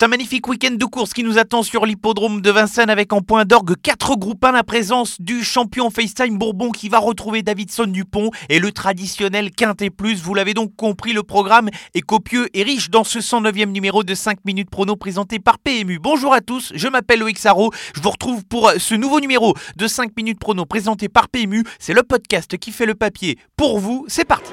C'est un magnifique week-end de course qui nous attend sur l'hippodrome de Vincennes avec en point d'orgue 4 groupes 1 la présence du champion FaceTime Bourbon qui va retrouver Davidson Dupont et le traditionnel Quintet Plus. Vous l'avez donc compris, le programme est copieux et riche dans ce 109e numéro de 5 minutes prono présenté par PMU. Bonjour à tous, je m'appelle Loïc Sarro. Je vous retrouve pour ce nouveau numéro de 5 minutes prono présenté par PMU. C'est le podcast qui fait le papier pour vous. C'est parti.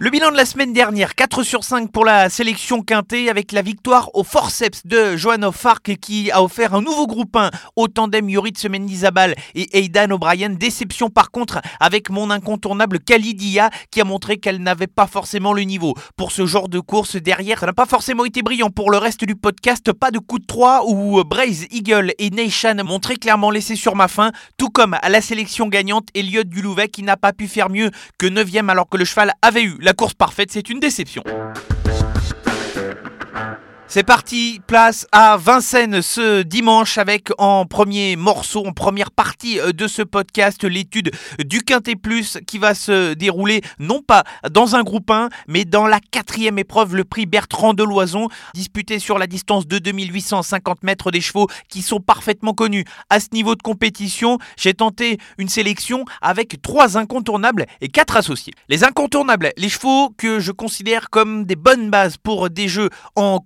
Le bilan de la semaine dernière, 4 sur 5 pour la sélection quintée avec la victoire au forceps de Johan Fark qui a offert un nouveau groupe 1 au tandem Yoritz Mendizabal et Aidan O'Brien. Déception par contre avec mon incontournable Khalidia qui a montré qu'elle n'avait pas forcément le niveau pour ce genre de course derrière. Ça n'a pas forcément été brillant pour le reste du podcast. Pas de coup de 3 où Braze Eagle et Nation montraient clairement laissé sur ma fin, tout comme à la sélection gagnante Elliot Dulouvet qui n'a pas pu faire mieux que 9ème alors que le cheval avait eu la course parfaite, c'est une déception. C'est parti, place à Vincennes ce dimanche avec en premier morceau, en première partie euh, de ce podcast, l'étude du Quintet Plus qui va se dérouler non pas dans un groupe 1, mais dans la quatrième épreuve, le prix Bertrand de Loison, disputé sur la distance de 2850 mètres des chevaux qui sont parfaitement connus. À ce niveau de compétition, j'ai tenté une sélection avec trois incontournables et quatre associés. Les incontournables, les chevaux que je considère comme des bonnes bases pour des jeux en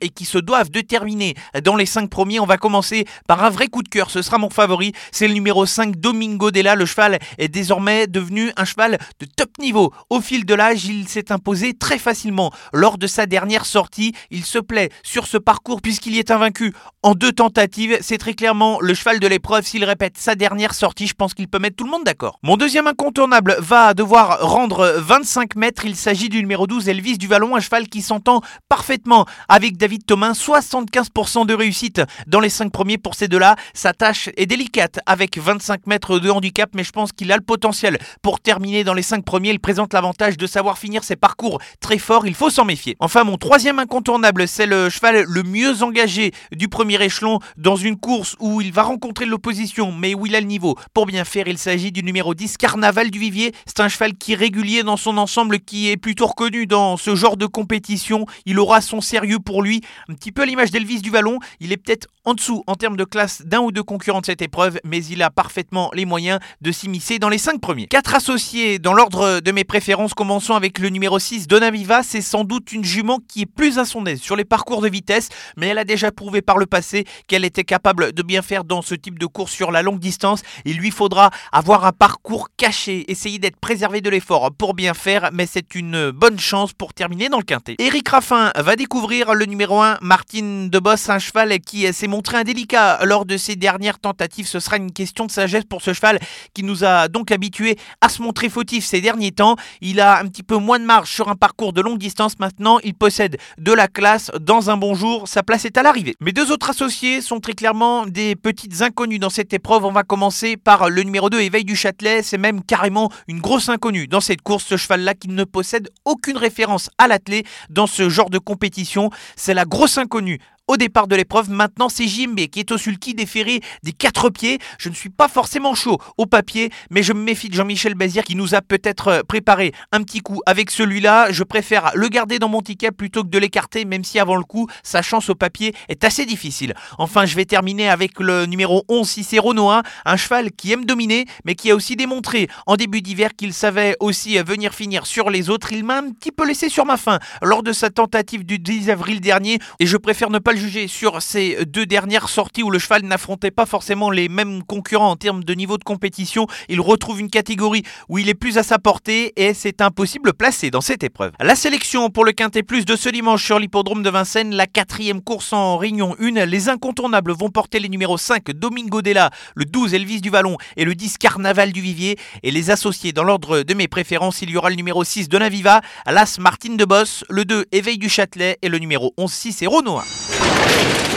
et qui se doivent de terminer dans les 5 premiers. On va commencer par un vrai coup de cœur. Ce sera mon favori. C'est le numéro 5, Domingo Della. Le cheval est désormais devenu un cheval de top niveau. Au fil de l'âge, il s'est imposé très facilement. Lors de sa dernière sortie, il se plaît sur ce parcours puisqu'il y est invaincu en deux tentatives. C'est très clairement le cheval de l'épreuve. S'il répète sa dernière sortie, je pense qu'il peut mettre tout le monde d'accord. Mon deuxième incontournable va devoir rendre 25 mètres. Il s'agit du numéro 12, Elvis du Vallon, un cheval qui s'entend parfaitement David Thomas, 75% de réussite dans les 5 premiers pour ces deux-là. Sa tâche est délicate avec 25 mètres de handicap, mais je pense qu'il a le potentiel pour terminer dans les 5 premiers. Il présente l'avantage de savoir finir ses parcours très fort, il faut s'en méfier. Enfin, mon troisième incontournable, c'est le cheval le mieux engagé du premier échelon dans une course où il va rencontrer l'opposition, mais où il a le niveau. Pour bien faire, il s'agit du numéro 10, Carnaval du Vivier. C'est un cheval qui est régulier dans son ensemble, qui est plutôt reconnu dans ce genre de compétition. Il aura son sérieux pour lui, un petit peu à l'image d'Elvis du Vallon. Il est peut-être en dessous en termes de classe d'un ou deux concurrents de cette épreuve, mais il a parfaitement les moyens de s'immiscer dans les cinq premiers. Quatre associés dans l'ordre de mes préférences, commençons avec le numéro 6, Donaviva. C'est sans doute une jument qui est plus à son aise sur les parcours de vitesse, mais elle a déjà prouvé par le passé qu'elle était capable de bien faire dans ce type de course sur la longue distance. Il lui faudra avoir un parcours caché, essayer d'être préservé de l'effort pour bien faire, mais c'est une bonne chance pour terminer dans le quintet. Eric Raffin va découvrir le numéro 1, Martine Debos, un cheval qui s'est montré indélicat lors de ses dernières tentatives. Ce sera une question de sagesse pour ce cheval qui nous a donc habitués à se montrer fautif ces derniers temps. Il a un petit peu moins de marge sur un parcours de longue distance maintenant. Il possède de la classe. Dans un bon jour, sa place est à l'arrivée. Mes deux autres associés sont très clairement des petites inconnues dans cette épreuve. On va commencer par le numéro 2, Éveil du Châtelet. C'est même carrément une grosse inconnue dans cette course. Ce cheval-là qui ne possède aucune référence à l'athlé dans ce genre de compétition. C'est la grosse inconnue au départ de l'épreuve. Maintenant, c'est JMB qui est au sulky déféré des quatre pieds. Je ne suis pas forcément chaud au papier, mais je me méfie de Jean-Michel Bazir qui nous a peut-être euh, préparé un petit coup avec celui-là. Je préfère le garder dans mon ticket plutôt que de l'écarter, même si avant le coup, sa chance au papier est assez difficile. Enfin, je vais terminer avec le numéro 11, Cicero Noah, un cheval qui aime dominer, mais qui a aussi démontré en début d'hiver qu'il savait aussi venir finir sur les autres. Il m'a un petit peu laissé sur ma faim lors de sa tentative du 10 avril dernier, et je préfère ne pas le juger sur ces deux dernières sorties où le cheval n'affrontait pas forcément les mêmes concurrents en termes de niveau de compétition, il retrouve une catégorie où il est plus à sa portée et c'est impossible placé dans cette épreuve. La sélection pour le Quintet Plus de ce dimanche sur l'hippodrome de Vincennes, la quatrième course en Réunion 1, les incontournables vont porter les numéros 5 Domingo Della, le 12 Elvis du Vallon et le 10 Carnaval du Vivier. Et les associés dans l'ordre de mes préférences, il y aura le numéro 6 Donaviva, l'As Martine de Boss, le 2 Éveil du Châtelet et le numéro 11 6 Noah.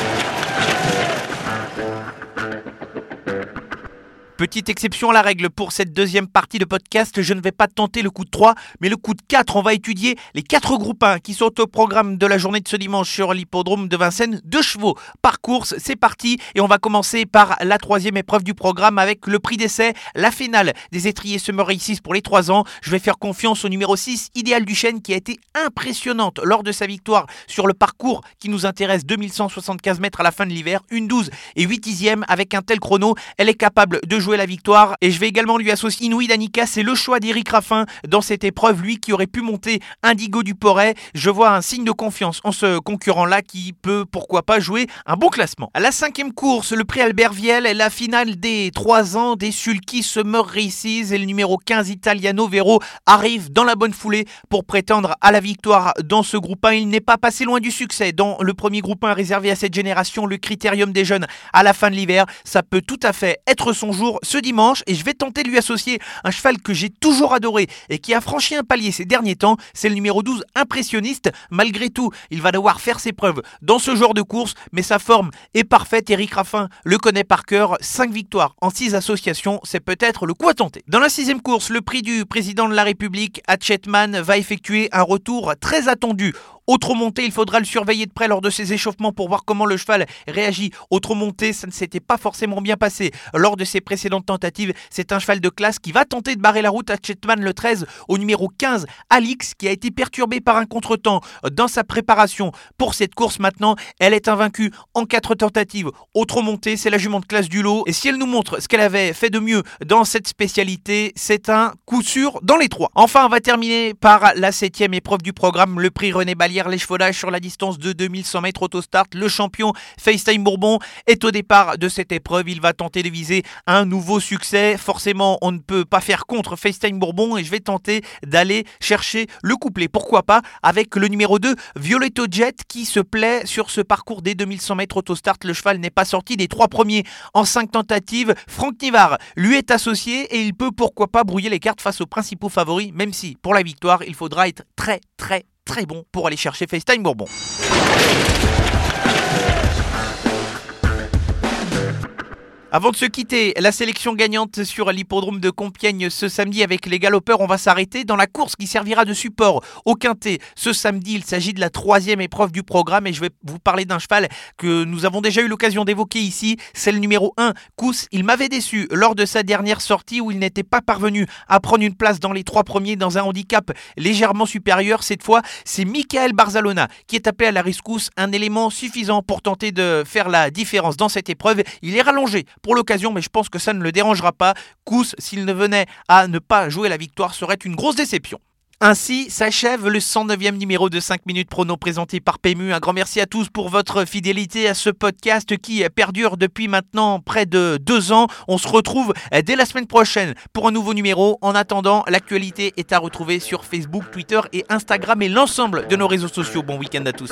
Petite exception à la règle pour cette deuxième partie de podcast, je ne vais pas tenter le coup de 3, mais le coup de 4. On va étudier les 4 groupes 1 qui sont au programme de la journée de ce dimanche sur l'hippodrome de Vincennes. Deux chevaux par course, c'est parti. Et on va commencer par la troisième épreuve du programme avec le prix d'essai, la finale des étriers Summer Races pour les 3 ans. Je vais faire confiance au numéro 6, Idéal Duchesne, qui a été impressionnante lors de sa victoire sur le parcours qui nous intéresse, 2175 mètres à la fin de l'hiver, une 12 et 8 dixièmes avec un tel chrono. Elle est capable de jouer la victoire et je vais également lui associer Inouï Danica, c'est le choix d'Éric Raffin dans cette épreuve, lui qui aurait pu monter Indigo du Porret. Je vois un signe de confiance en ce concurrent-là qui peut pourquoi pas jouer un bon classement. À la cinquième course, le prix Albert Viel la finale des 3 ans des Sulky Summer Races et le numéro 15 Italiano Vero arrive dans la bonne foulée pour prétendre à la victoire dans ce groupe 1. Il n'est pas passé loin du succès dans le premier groupe 1 réservé à cette génération, le Critérium des jeunes à la fin de l'hiver. Ça peut tout à fait être son jour ce dimanche et je vais tenter de lui associer un cheval que j'ai toujours adoré et qui a franchi un palier ces derniers temps. C'est le numéro 12 impressionniste. Malgré tout, il va devoir faire ses preuves dans ce genre de course, mais sa forme est parfaite. Eric Raffin le connaît par cœur. 5 victoires en 6 associations, c'est peut-être le coup à tenter. Dans la sixième course, le prix du président de la République, Hatchetman, va effectuer un retour très attendu autre montée, il faudra le surveiller de près lors de ses échauffements pour voir comment le cheval réagit. Autre montée, ça ne s'était pas forcément bien passé lors de ses précédentes tentatives. C'est un cheval de classe qui va tenter de barrer la route à Chetman le 13 au numéro 15, Alix, qui a été perturbé par un contretemps dans sa préparation pour cette course maintenant. Elle est invaincue en quatre tentatives. Autre montée, c'est la jument de classe du lot. Et si elle nous montre ce qu'elle avait fait de mieux dans cette spécialité, c'est un coup sûr dans les trois. Enfin, on va terminer par la septième épreuve du programme, le prix René Bali les l'échevelage sur la distance de 2100 mètres auto-start. Le champion FaceTime Bourbon est au départ de cette épreuve. Il va tenter de viser un nouveau succès. Forcément, on ne peut pas faire contre FaceTime Bourbon et je vais tenter d'aller chercher le couplet. Pourquoi pas avec le numéro 2, Violetto Jet, qui se plaît sur ce parcours des 2100 mètres auto-start. Le cheval n'est pas sorti des trois premiers en cinq tentatives. Franck Nivard lui est associé et il peut pourquoi pas brouiller les cartes face aux principaux favoris, même si pour la victoire, il faudra être très très très bon pour aller chercher FaceTime Bourbon. Avant de se quitter, la sélection gagnante sur l'hippodrome de Compiègne ce samedi avec les galopeurs, on va s'arrêter dans la course qui servira de support au quintet. Ce samedi, il s'agit de la troisième épreuve du programme et je vais vous parler d'un cheval que nous avons déjà eu l'occasion d'évoquer ici. C'est le numéro 1, Kous. Il m'avait déçu lors de sa dernière sortie où il n'était pas parvenu à prendre une place dans les trois premiers dans un handicap légèrement supérieur. Cette fois, c'est Michael Barzalona qui est appelé à la rescousse, un élément suffisant pour tenter de faire la différence dans cette épreuve. Il est rallongé pour l'occasion, mais je pense que ça ne le dérangera pas. Kous, s'il ne venait à ne pas jouer la victoire, serait une grosse déception. Ainsi s'achève le 109e numéro de 5 minutes prono présenté par PMU. Un grand merci à tous pour votre fidélité à ce podcast qui perdure depuis maintenant près de deux ans. On se retrouve dès la semaine prochaine pour un nouveau numéro. En attendant, l'actualité est à retrouver sur Facebook, Twitter et Instagram et l'ensemble de nos réseaux sociaux. Bon week-end à tous.